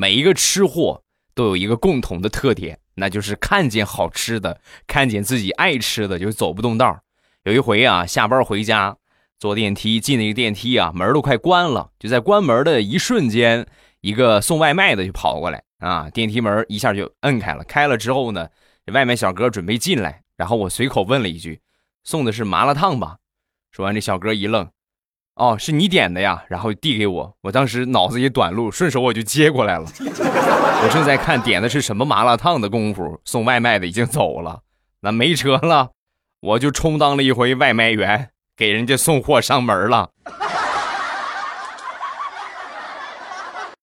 每一个吃货都有一个共同的特点，那就是看见好吃的，看见自己爱吃的就走不动道。有一回啊，下班回家坐电梯进那个电梯啊，门都快关了，就在关门的一瞬间，一个送外卖的就跑过来啊，电梯门一下就摁开了。开了之后呢，外卖小哥准备进来，然后我随口问了一句：“送的是麻辣烫吧？”说完，这小哥一愣。哦，是你点的呀，然后递给我，我当时脑子也短路，顺手我就接过来了。我正在看点的是什么麻辣烫的功夫，送外卖的已经走了，那没车了，我就充当了一回外卖员，给人家送货上门了。